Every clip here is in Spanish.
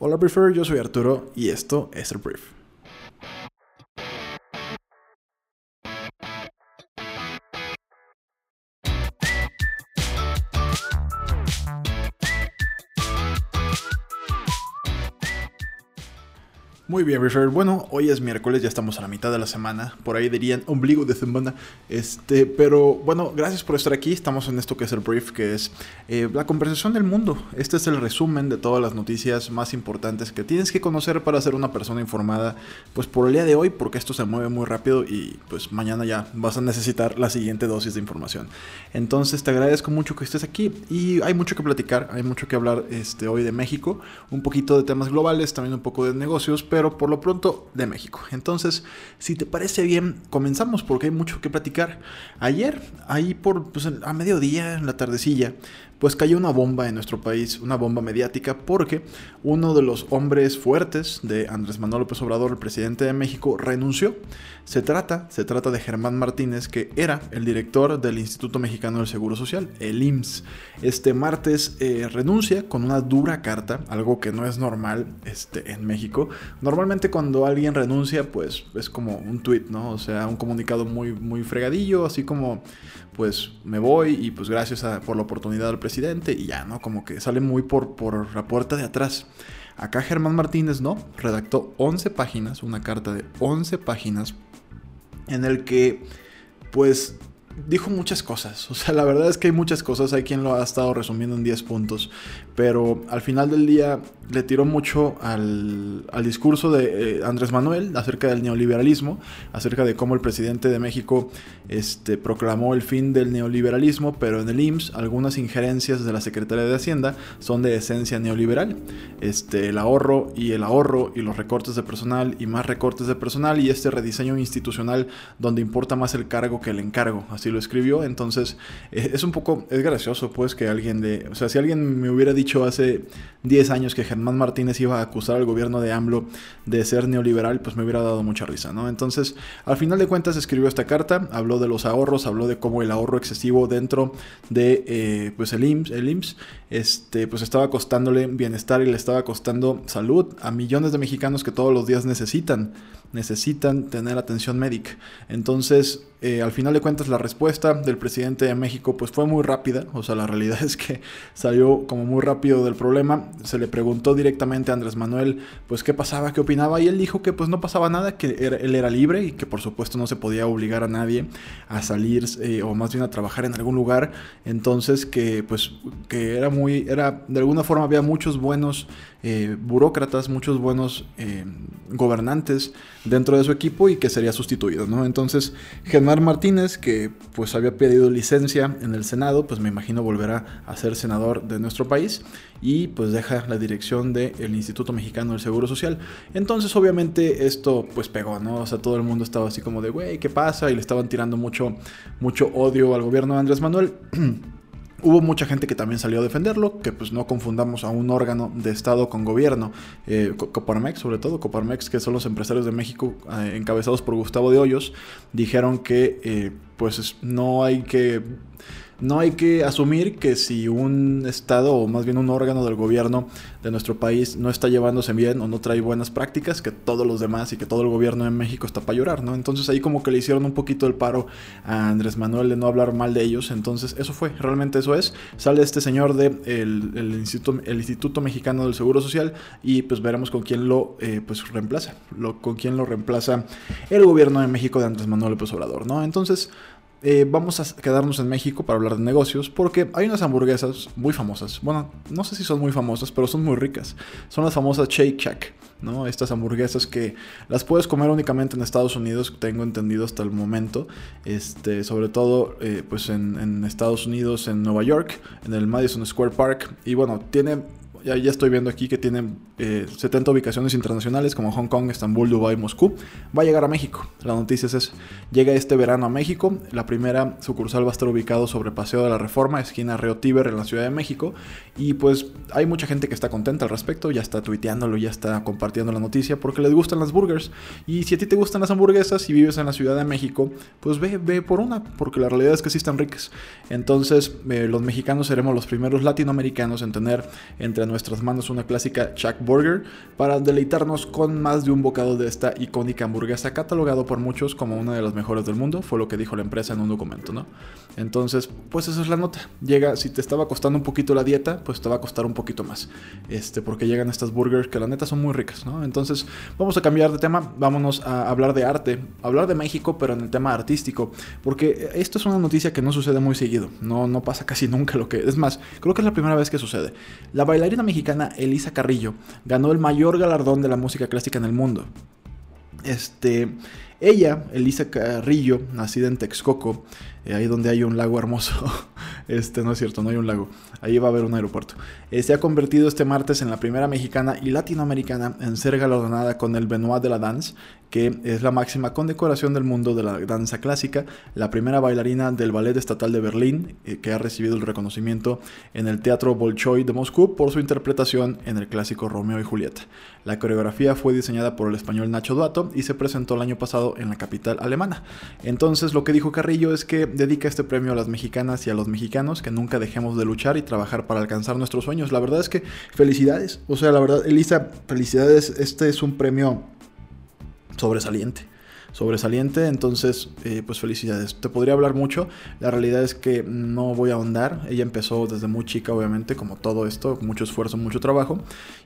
Hola Briefer, yo soy Arturo y esto es el Brief. Muy bien, Refer. Bueno, hoy es miércoles, ya estamos a la mitad de la semana. Por ahí dirían ombligo de semana. Este, pero bueno, gracias por estar aquí. Estamos en esto que es el brief, que es eh, la conversación del mundo. Este es el resumen de todas las noticias más importantes que tienes que conocer para ser una persona informada. Pues por el día de hoy, porque esto se mueve muy rápido y pues mañana ya vas a necesitar la siguiente dosis de información. Entonces te agradezco mucho que estés aquí y hay mucho que platicar, hay mucho que hablar este, hoy de México, un poquito de temas globales, también un poco de negocios, pero por lo pronto de México. Entonces, si te parece bien, comenzamos porque hay mucho que platicar. Ayer, ahí por pues, a mediodía, en la tardecilla, pues cayó una bomba en nuestro país, una bomba mediática, porque uno de los hombres fuertes de Andrés Manuel López Obrador, el presidente de México, renunció. Se trata, se trata de Germán Martínez, que era el director del Instituto Mexicano del Seguro Social, el IMSS. Este martes eh, renuncia con una dura carta, algo que no es normal este, en México. Normalmente cuando alguien renuncia, pues es como un tweet, ¿no? O sea, un comunicado muy, muy fregadillo, así como, pues me voy y pues gracias por la oportunidad del presidente y ya, ¿no? Como que sale muy por, por la puerta de atrás. Acá Germán Martínez, ¿no? Redactó 11 páginas, una carta de 11 páginas en el que, pues, dijo muchas cosas. O sea, la verdad es que hay muchas cosas. Hay quien lo ha estado resumiendo en 10 puntos. Pero al final del día le tiró mucho al, discurso de eh, Andrés Manuel acerca del neoliberalismo, acerca de cómo el presidente de México este, proclamó el fin del neoliberalismo, pero en el IMSS algunas injerencias de la Secretaría de Hacienda son de esencia neoliberal. Este, el ahorro y el ahorro y los recortes de personal y más recortes de personal y este rediseño institucional donde importa más el cargo que el encargo. Así lo escribió. Entonces, eh, es un poco, es gracioso, pues, que alguien de, o sea, si alguien me hubiera dicho hace 10 años que Germán Martínez iba a acusar al gobierno de AMLO de ser neoliberal, pues me hubiera dado mucha risa, ¿no? Entonces, al final de cuentas, escribió esta carta, habló de los ahorros, habló de cómo el ahorro excesivo dentro de, eh, pues, el IMSS, el IMSS, este, pues estaba costándole bienestar y le estaba costando salud a millones de mexicanos que todos los días necesitan, necesitan tener atención médica. Entonces, eh, al final de cuentas, la respuesta del presidente de México pues fue muy rápida. O sea, la realidad es que salió como muy rápido del problema. Se le preguntó directamente a Andrés Manuel pues qué pasaba, qué opinaba. Y él dijo que pues no pasaba nada, que él era libre y que por supuesto no se podía obligar a nadie a salir eh, o más bien a trabajar en algún lugar. Entonces que pues que era muy, era, de alguna forma había muchos buenos eh, burócratas, muchos buenos gobernantes dentro de su equipo y que sería sustituido, ¿no? Entonces, Germán Martínez, que pues había pedido licencia en el Senado, pues me imagino volverá a ser senador de nuestro país y pues deja la dirección del Instituto Mexicano del Seguro Social. Entonces, obviamente esto pues pegó, ¿no? O sea, todo el mundo estaba así como de, güey, ¿qué pasa? Y le estaban tirando mucho, mucho odio al gobierno de Andrés Manuel. Hubo mucha gente que también salió a defenderlo, que pues no confundamos a un órgano de Estado con gobierno, eh, Coparmex sobre todo, Coparmex que son los empresarios de México eh, encabezados por Gustavo de Hoyos, dijeron que eh, pues no hay que no hay que asumir que si un Estado o más bien un órgano del gobierno de nuestro país no está llevándose bien o no trae buenas prácticas, que todos los demás y que todo el gobierno de México está para llorar, ¿no? Entonces ahí como que le hicieron un poquito el paro a Andrés Manuel de no hablar mal de ellos, entonces eso fue, realmente eso es. Sale este señor del de el, Instituto, el Instituto Mexicano del Seguro Social y pues veremos con quién lo eh, pues reemplaza, con quién lo reemplaza el gobierno de México de Andrés Manuel López Obrador, ¿no? Entonces... Eh, vamos a quedarnos en México para hablar de negocios porque hay unas hamburguesas muy famosas. Bueno, no sé si son muy famosas, pero son muy ricas. Son las famosas Shake Shack, ¿no? Estas hamburguesas que las puedes comer únicamente en Estados Unidos, tengo entendido hasta el momento. Este, sobre todo, eh, pues en, en Estados Unidos, en Nueva York, en el Madison Square Park. Y bueno, tiene ya, ya, estoy viendo aquí que tienen 70 eh, ubicaciones internacionales como Hong Kong, Estambul, Dubai, Moscú. Va a llegar a México. La noticia es esa. Llega este verano a México. La primera sucursal va a estar ubicado sobre Paseo de la Reforma, esquina Río Tíber, en la Ciudad de México. Y pues hay mucha gente que está contenta al respecto. Ya está tuiteándolo, ya está compartiendo la noticia porque les gustan las burgers. Y si a ti te gustan las hamburguesas y vives en la Ciudad de México, pues ve, ve por una, porque la realidad es que sí están ricas. Entonces, eh, los mexicanos seremos los primeros latinoamericanos en tener entre nuestras manos una clásica Chuck Burger para deleitarnos con más de un bocado de esta icónica hamburguesa catalogado por muchos como una de las mejores del mundo, fue lo que dijo la empresa en un documento, ¿no? Entonces, pues esa es la nota. Llega, si te estaba costando un poquito la dieta, pues te va a costar un poquito más. Este, porque llegan estas burgers que la neta son muy ricas, ¿no? Entonces, vamos a cambiar de tema, vámonos a hablar de arte, hablar de México, pero en el tema artístico, porque esto es una noticia que no sucede muy seguido, no, no pasa casi nunca lo que... Es más, creo que es la primera vez que sucede. La bailarina mexicana Elisa Carrillo ganó el mayor galardón de la música clásica en el mundo. Este, ella, Elisa Carrillo, nacida en Texcoco, eh, ahí donde hay un lago hermoso. Este, no es cierto, no hay un lago. Ahí va a haber un aeropuerto. Eh, se ha convertido este martes en la primera mexicana y latinoamericana en ser galardonada con el Benoit de la Danse, que es la máxima condecoración del mundo de la danza clásica, la primera bailarina del Ballet Estatal de Berlín, eh, que ha recibido el reconocimiento en el Teatro Bolshoi de Moscú por su interpretación en el clásico Romeo y Julieta. La coreografía fue diseñada por el español Nacho Duato y se presentó el año pasado en la capital alemana. Entonces lo que dijo Carrillo es que dedica este premio a las mexicanas y a los mexicanos, que nunca dejemos de luchar y trabajar para alcanzar nuestros sueños. La verdad es que felicidades, o sea, la verdad, Elisa, felicidades, este es un premio sobresaliente sobresaliente, entonces eh, pues felicidades. Te podría hablar mucho, la realidad es que no voy a ahondar, ella empezó desde muy chica obviamente, como todo esto, mucho esfuerzo, mucho trabajo,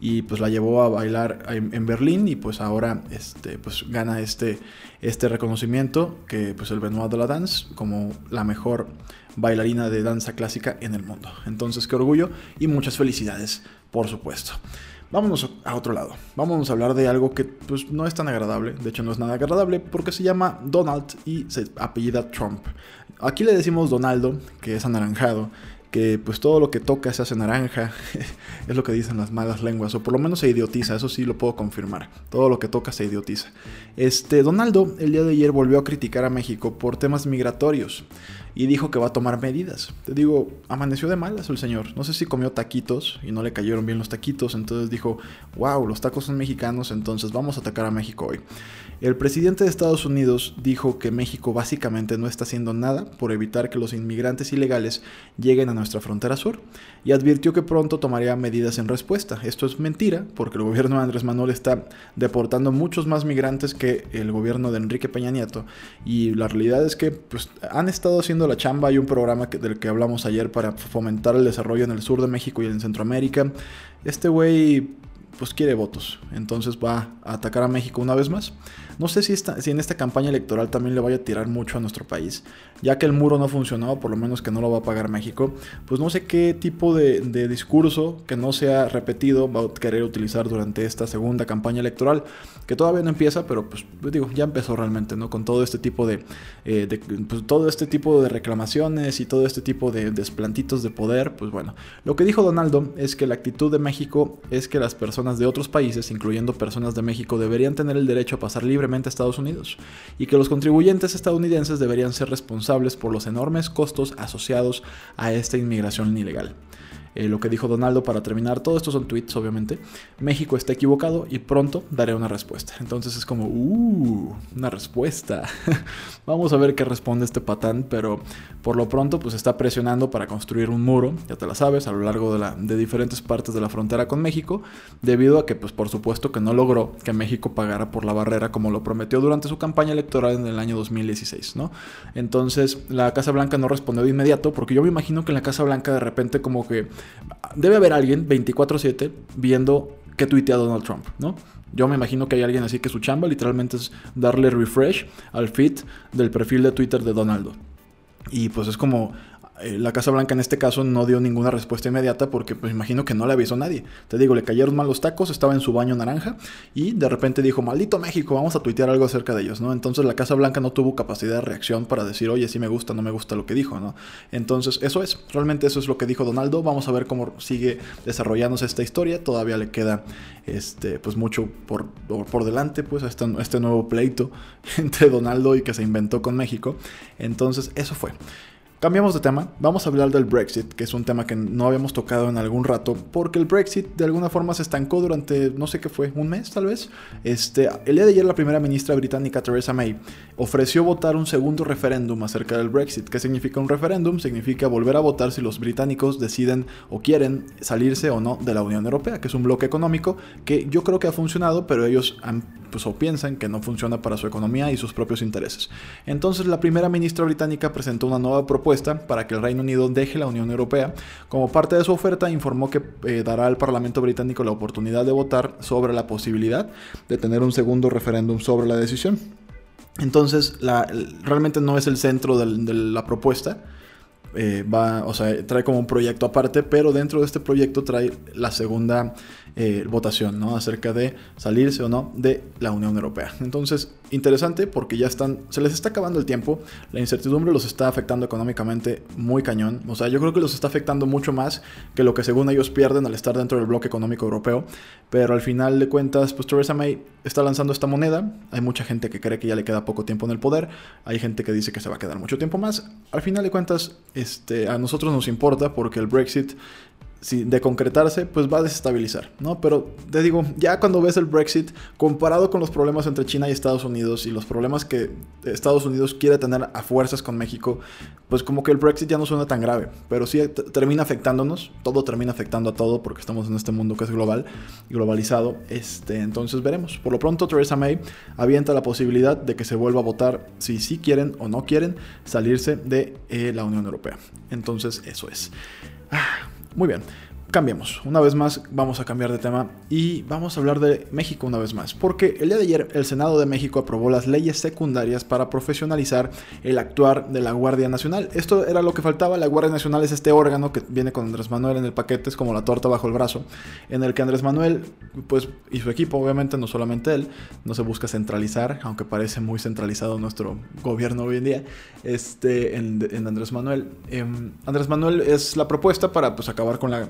y pues la llevó a bailar en, Berlín y pues ahora este, pues gana este, este reconocimiento que pues el Benoit de la Dance como la mejor bailarina de danza clásica en el mundo. Entonces qué orgullo y muchas felicidades, por supuesto. Vámonos a otro lado. Vámonos a hablar de algo que pues, no es tan agradable. De hecho, no es nada agradable porque se llama Donald y se apellida Trump. Aquí le decimos Donaldo, que es anaranjado, que pues todo lo que toca se hace naranja, es lo que dicen las malas lenguas, o por lo menos se idiotiza, eso sí lo puedo confirmar, todo lo que toca se idiotiza. Este, Donaldo el día de ayer volvió a criticar a México por temas migratorios y dijo que va a tomar medidas. Te digo, amaneció de malas el señor. No sé si comió taquitos y no le cayeron bien los taquitos, entonces dijo, wow, los tacos son mexicanos, entonces vamos a atacar a México hoy. El presidente de Estados Unidos dijo que México básicamente no está haciendo nada por evitar que los inmigrantes ilegales lleguen a nuestra frontera sur y advirtió que pronto tomaría medidas en respuesta. Esto es mentira porque el gobierno de Andrés Manuel está deportando muchos más migrantes que el gobierno de Enrique Peña Nieto y la realidad es que pues, han estado haciendo la chamba. Hay un programa del que hablamos ayer para fomentar el desarrollo en el sur de México y en Centroamérica. Este güey pues quiere votos, entonces va a atacar a México una vez más. No sé si, si en esta campaña electoral también le vaya a tirar mucho a nuestro país, ya que el muro no ha funcionado, por lo menos que no lo va a pagar México, pues no sé qué tipo de, discurso que no sea repetido va a querer utilizar durante esta segunda campaña electoral, que todavía no empieza, pero pues digo, ya empezó realmente, ¿no? Con todo este tipo de, eh, pues, todo este tipo de reclamaciones y todo este tipo de desplantitos de poder, pues bueno, lo que dijo Donaldo es que la actitud de México es que las personas de otros países, incluyendo personas de México, deberían tener el derecho a pasar libre a Estados Unidos y que los contribuyentes estadounidenses deberían ser responsables por los enormes costos asociados a esta inmigración ilegal. Eh, lo que dijo Donaldo para terminar, todo esto son tweets obviamente, México está equivocado y pronto daré una respuesta. Entonces es como, uh, una respuesta. Vamos a ver qué responde este patán, pero por lo pronto pues está presionando para construir un muro, ya te la sabes, a lo largo de, de diferentes partes de la frontera con México, debido a que pues por supuesto que no logró que México pagara por la barrera como lo prometió durante su campaña electoral en el año 2016, ¿no? Entonces la Casa Blanca no respondió de inmediato, porque yo me imagino que en la Casa Blanca de repente como que debe haber alguien 24/7 viendo qué tuitea Donald Trump, ¿no? Yo me imagino que hay alguien así que su chamba literalmente es darle refresh al feed del perfil de Twitter de Donaldo. Y pues es como, la Casa Blanca en este caso no dio ninguna respuesta inmediata porque pues imagino que no le avisó a nadie. Te digo, le cayeron mal los tacos, estaba en su baño naranja y de repente dijo, maldito México, vamos a tuitear algo acerca de ellos, ¿no? Entonces la Casa Blanca no tuvo capacidad de reacción para decir, oye, sí me gusta, no me gusta lo que dijo, ¿no? Entonces eso es, realmente eso es lo que dijo Donaldo, vamos a ver cómo sigue desarrollándose esta historia, todavía le queda este, pues mucho por, por delante, pues este, este nuevo pleito entre Donaldo y que se inventó con México. Entonces eso fue. Cambiamos de tema, vamos a hablar del Brexit, que es un tema que no habíamos tocado en algún rato, porque el Brexit de alguna forma se estancó durante, no sé qué fue, un mes tal vez. Este, el día de ayer la primera ministra británica Theresa May ofreció votar un segundo referéndum acerca del Brexit. ¿Qué significa un referéndum? Significa volver a votar si los británicos deciden o quieren salirse o no de la Unión Europea, que es un bloque económico que yo creo que ha funcionado, pero ellos han, pues, o piensan que no funciona para su economía y sus propios intereses. Entonces la primera ministra británica presentó una nueva propuesta para que el Reino Unido deje la Unión Europea. Como parte de su oferta, informó que eh, dará al Parlamento británico la oportunidad de votar sobre la posibilidad de tener un segundo referéndum sobre la decisión. Entonces, realmente no es el centro de la propuesta. Eh, va, o sea, trae como un proyecto aparte, pero dentro de este proyecto trae la segunda eh, votación, ¿no? Acerca de salirse o no de la Unión Europea. Entonces, interesante porque ya están, se les está acabando el tiempo, la incertidumbre los está afectando económicamente muy cañón, o sea, yo creo que los está afectando mucho más que lo que según ellos pierden al estar dentro del bloque económico europeo, pero al final de cuentas, pues Theresa May está lanzando esta moneda, hay mucha gente que cree que ya le queda poco tiempo en el poder, hay gente que dice que se va a quedar mucho tiempo más, al final de cuentas, este, a nosotros nos importa porque el Brexit de concretarse, pues va a desestabilizar, ¿no? Pero te digo, ya cuando ves el Brexit, comparado con los problemas entre China y Estados Unidos y los problemas que Estados Unidos quiere tener a fuerzas con México, pues como que el Brexit ya no suena tan grave, pero sí termina afectándonos, todo termina afectando a todo porque estamos en este mundo que es global y globalizado, este, entonces veremos. Por lo pronto Theresa May avienta la posibilidad de que se vuelva a votar si sí quieren o no quieren salirse de eh, la Unión Europea. Entonces eso es. Ah. Muy bien. Cambiemos. Una vez más vamos a cambiar de tema y vamos a hablar de México una vez más. Porque el día de ayer el Senado de México aprobó las leyes secundarias para profesionalizar el actuar de la Guardia Nacional. Esto era lo que faltaba. La Guardia Nacional es este órgano que viene con Andrés Manuel en el paquete, es como la torta bajo el brazo, en el que Andrés Manuel pues, y su equipo, obviamente no solamente él, no se busca centralizar, aunque parece muy centralizado nuestro gobierno hoy en día, este, en, Andrés Manuel. Em, Andrés Manuel es la propuesta para pues, acabar con la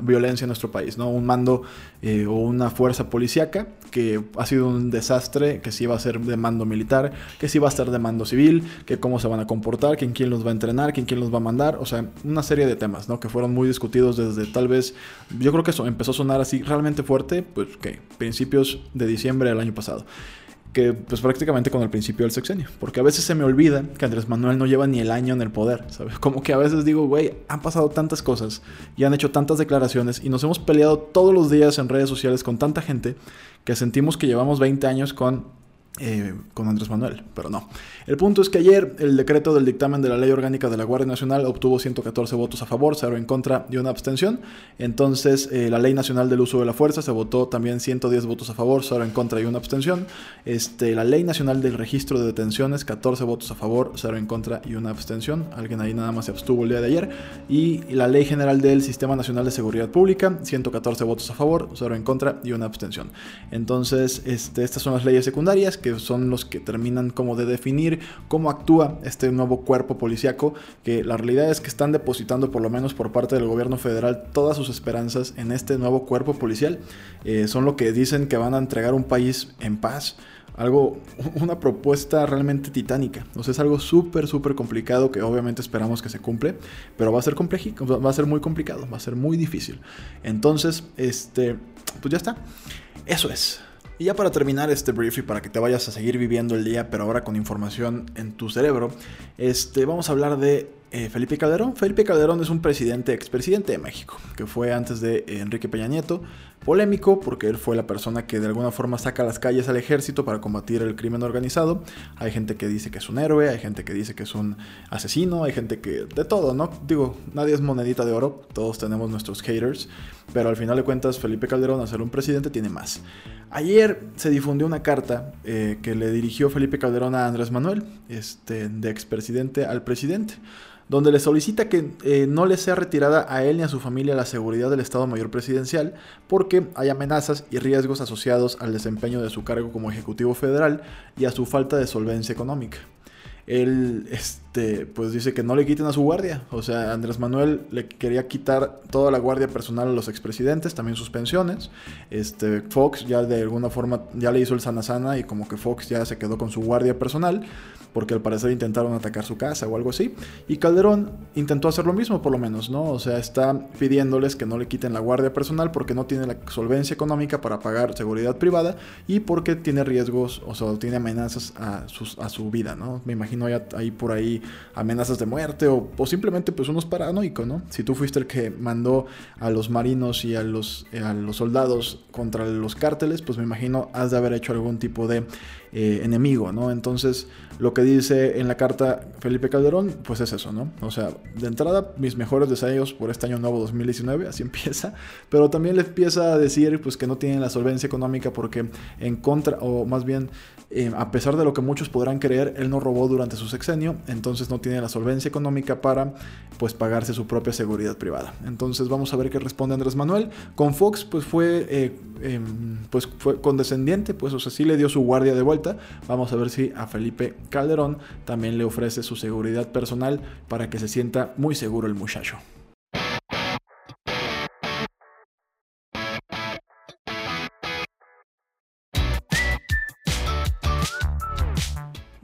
violencia en nuestro país, ¿no? Un mando eh, o una fuerza policíaca que ha sido un desastre, que sí va a ser de mando militar, que sí va a estar de mando civil, que cómo se van a comportar, quién quién los va a entrenar, quién quién los va a mandar, o sea, una serie de temas, ¿no? Que fueron muy discutidos desde tal vez, yo creo que eso empezó a sonar así realmente fuerte, pues que principios de diciembre del año pasado que pues prácticamente con el principio del sexenio. Porque a veces se me olvida que Andrés Manuel no lleva ni el año en el poder, ¿sabes? Como que a veces digo, güey, han pasado tantas cosas y han hecho tantas declaraciones y nos hemos peleado todos los días en redes sociales con tanta gente que sentimos que llevamos 20 años con eh, con Andrés Manuel, pero no. El punto es que ayer el decreto del dictamen de la Ley Orgánica de la Guardia Nacional obtuvo 114 votos a favor, 0 en contra y una abstención. Entonces, eh, la Ley Nacional del Uso de la Fuerza se votó también 110 votos a favor, 0 en contra y una abstención. Este, la Ley Nacional del Registro de Detenciones, 14 votos a favor, 0 en contra y una abstención. Alguien ahí nada más se abstuvo el día de ayer. Y la Ley General del Sistema Nacional de Seguridad Pública, 114 votos a favor, 0 en contra y una abstención. Entonces, este, estas son las leyes secundarias que son los que terminan como de definir cómo actúa este nuevo cuerpo policíaco, que la realidad es que están depositando por lo menos por parte del gobierno federal todas sus esperanzas en este nuevo cuerpo policial. Eh, son lo que dicen que van a entregar un país en paz algo, una propuesta realmente titánica. O sea, es algo súper, súper complicado que obviamente esperamos que se cumple, pero va a ser complejo, va a ser muy complicado, va a ser muy difícil. Entonces, este, pues ya está. Eso es. Y ya para terminar este brief y para que te vayas a seguir viviendo el día, pero ahora con información en tu cerebro, este, vamos a hablar de eh, Felipe Calderón. Felipe Calderón es un presidente, expresidente de México, que fue antes de Enrique Peña Nieto, polémico porque él fue la persona que de alguna forma saca las calles al ejército para combatir el crimen organizado. Hay gente que dice que es un héroe, hay gente que dice que es un asesino, hay gente que... de todo, ¿no? Digo, nadie es monedita de oro, todos tenemos nuestros haters, pero al final de cuentas Felipe Calderón, a ser un presidente, tiene más. Ayer se difundió una carta eh, que le dirigió Felipe Calderón a Andrés Manuel, este, de expresidente al presidente donde le solicita que eh, no le sea retirada a él ni a su familia la seguridad del Estado Mayor Presidencial porque hay amenazas y riesgos asociados al desempeño de su cargo como Ejecutivo Federal y a su falta de solvencia económica. El, este, pues dice que no le quiten a su guardia. O sea, Andrés Manuel le quería quitar toda la guardia personal a los expresidentes, también sus pensiones. Este, Fox ya de alguna forma ya le hizo el sana sana y como que Fox ya se quedó con su guardia personal porque al parecer intentaron atacar su casa o algo así. Y Calderón intentó hacer lo mismo, por lo menos, ¿no? O sea, está pidiéndoles que no le quiten la guardia personal porque no tiene la solvencia económica para pagar seguridad privada y porque tiene riesgos, o sea, tiene amenazas a, a su vida, ¿no? Me imagino ya ahí por ahí amenazas de muerte o, simplemente pues unos paranoicos, ¿no? Si tú fuiste el que mandó a los marinos y a los, a los soldados contra los cárteles, pues me imagino has de haber hecho algún tipo de eh, enemigo, ¿no? Entonces, lo que dice en la carta Felipe Calderón, pues es eso, ¿no? O sea, de entrada, mis mejores deseos por este año nuevo 2019, así empieza, pero también le empieza a decir, pues que no tienen la solvencia económica porque en contra, o más bien, eh, a pesar de lo que muchos podrán creer, él no robó durante su sexenio, entonces no tiene la solvencia económica para, pues, pagarse su propia seguridad privada. Entonces, vamos a ver qué responde Andrés Manuel. Con Fox, pues fue, eh, em, pues fue condescendiente, pues, o sea, sí le dio su guardia de vuelta Vamos a ver si a Felipe Calderón también le ofrece su seguridad personal para que se sienta muy seguro el muchacho.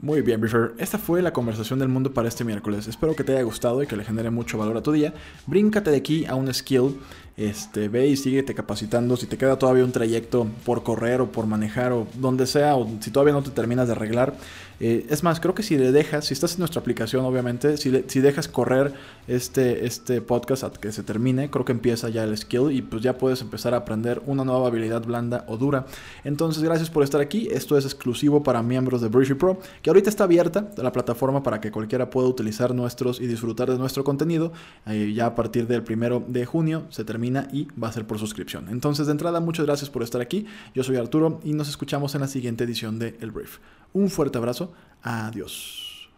Muy bien, Briefer. Esta fue la conversación del mundo para este miércoles. Espero que te haya gustado y que le genere mucho valor a tu día. Bríncate de aquí a un skill este, ve y síguete capacitando. Si te queda todavía un trayecto por correr o por manejar o donde sea, o si todavía no te terminas de arreglar. Eh, es más, creo que si le dejas, si estás en nuestra aplicación, obviamente, si, si dejas correr este, este podcast a que se termine, creo que empieza ya el skill y pues ya puedes empezar a aprender una nueva habilidad blanda o dura. Entonces, gracias por estar aquí. Esto es exclusivo para miembros de Briefy Pro, que ahorita está abierta la plataforma para que cualquiera pueda utilizar nuestros y disfrutar de nuestro contenido. Eh, ya a partir del primero de junio se termina y va a ser por suscripción. Entonces, de entrada, muchas gracias por estar aquí. Yo soy Arturo y nos escuchamos en la siguiente edición de El Brief. Un fuerte abrazo. Adiós.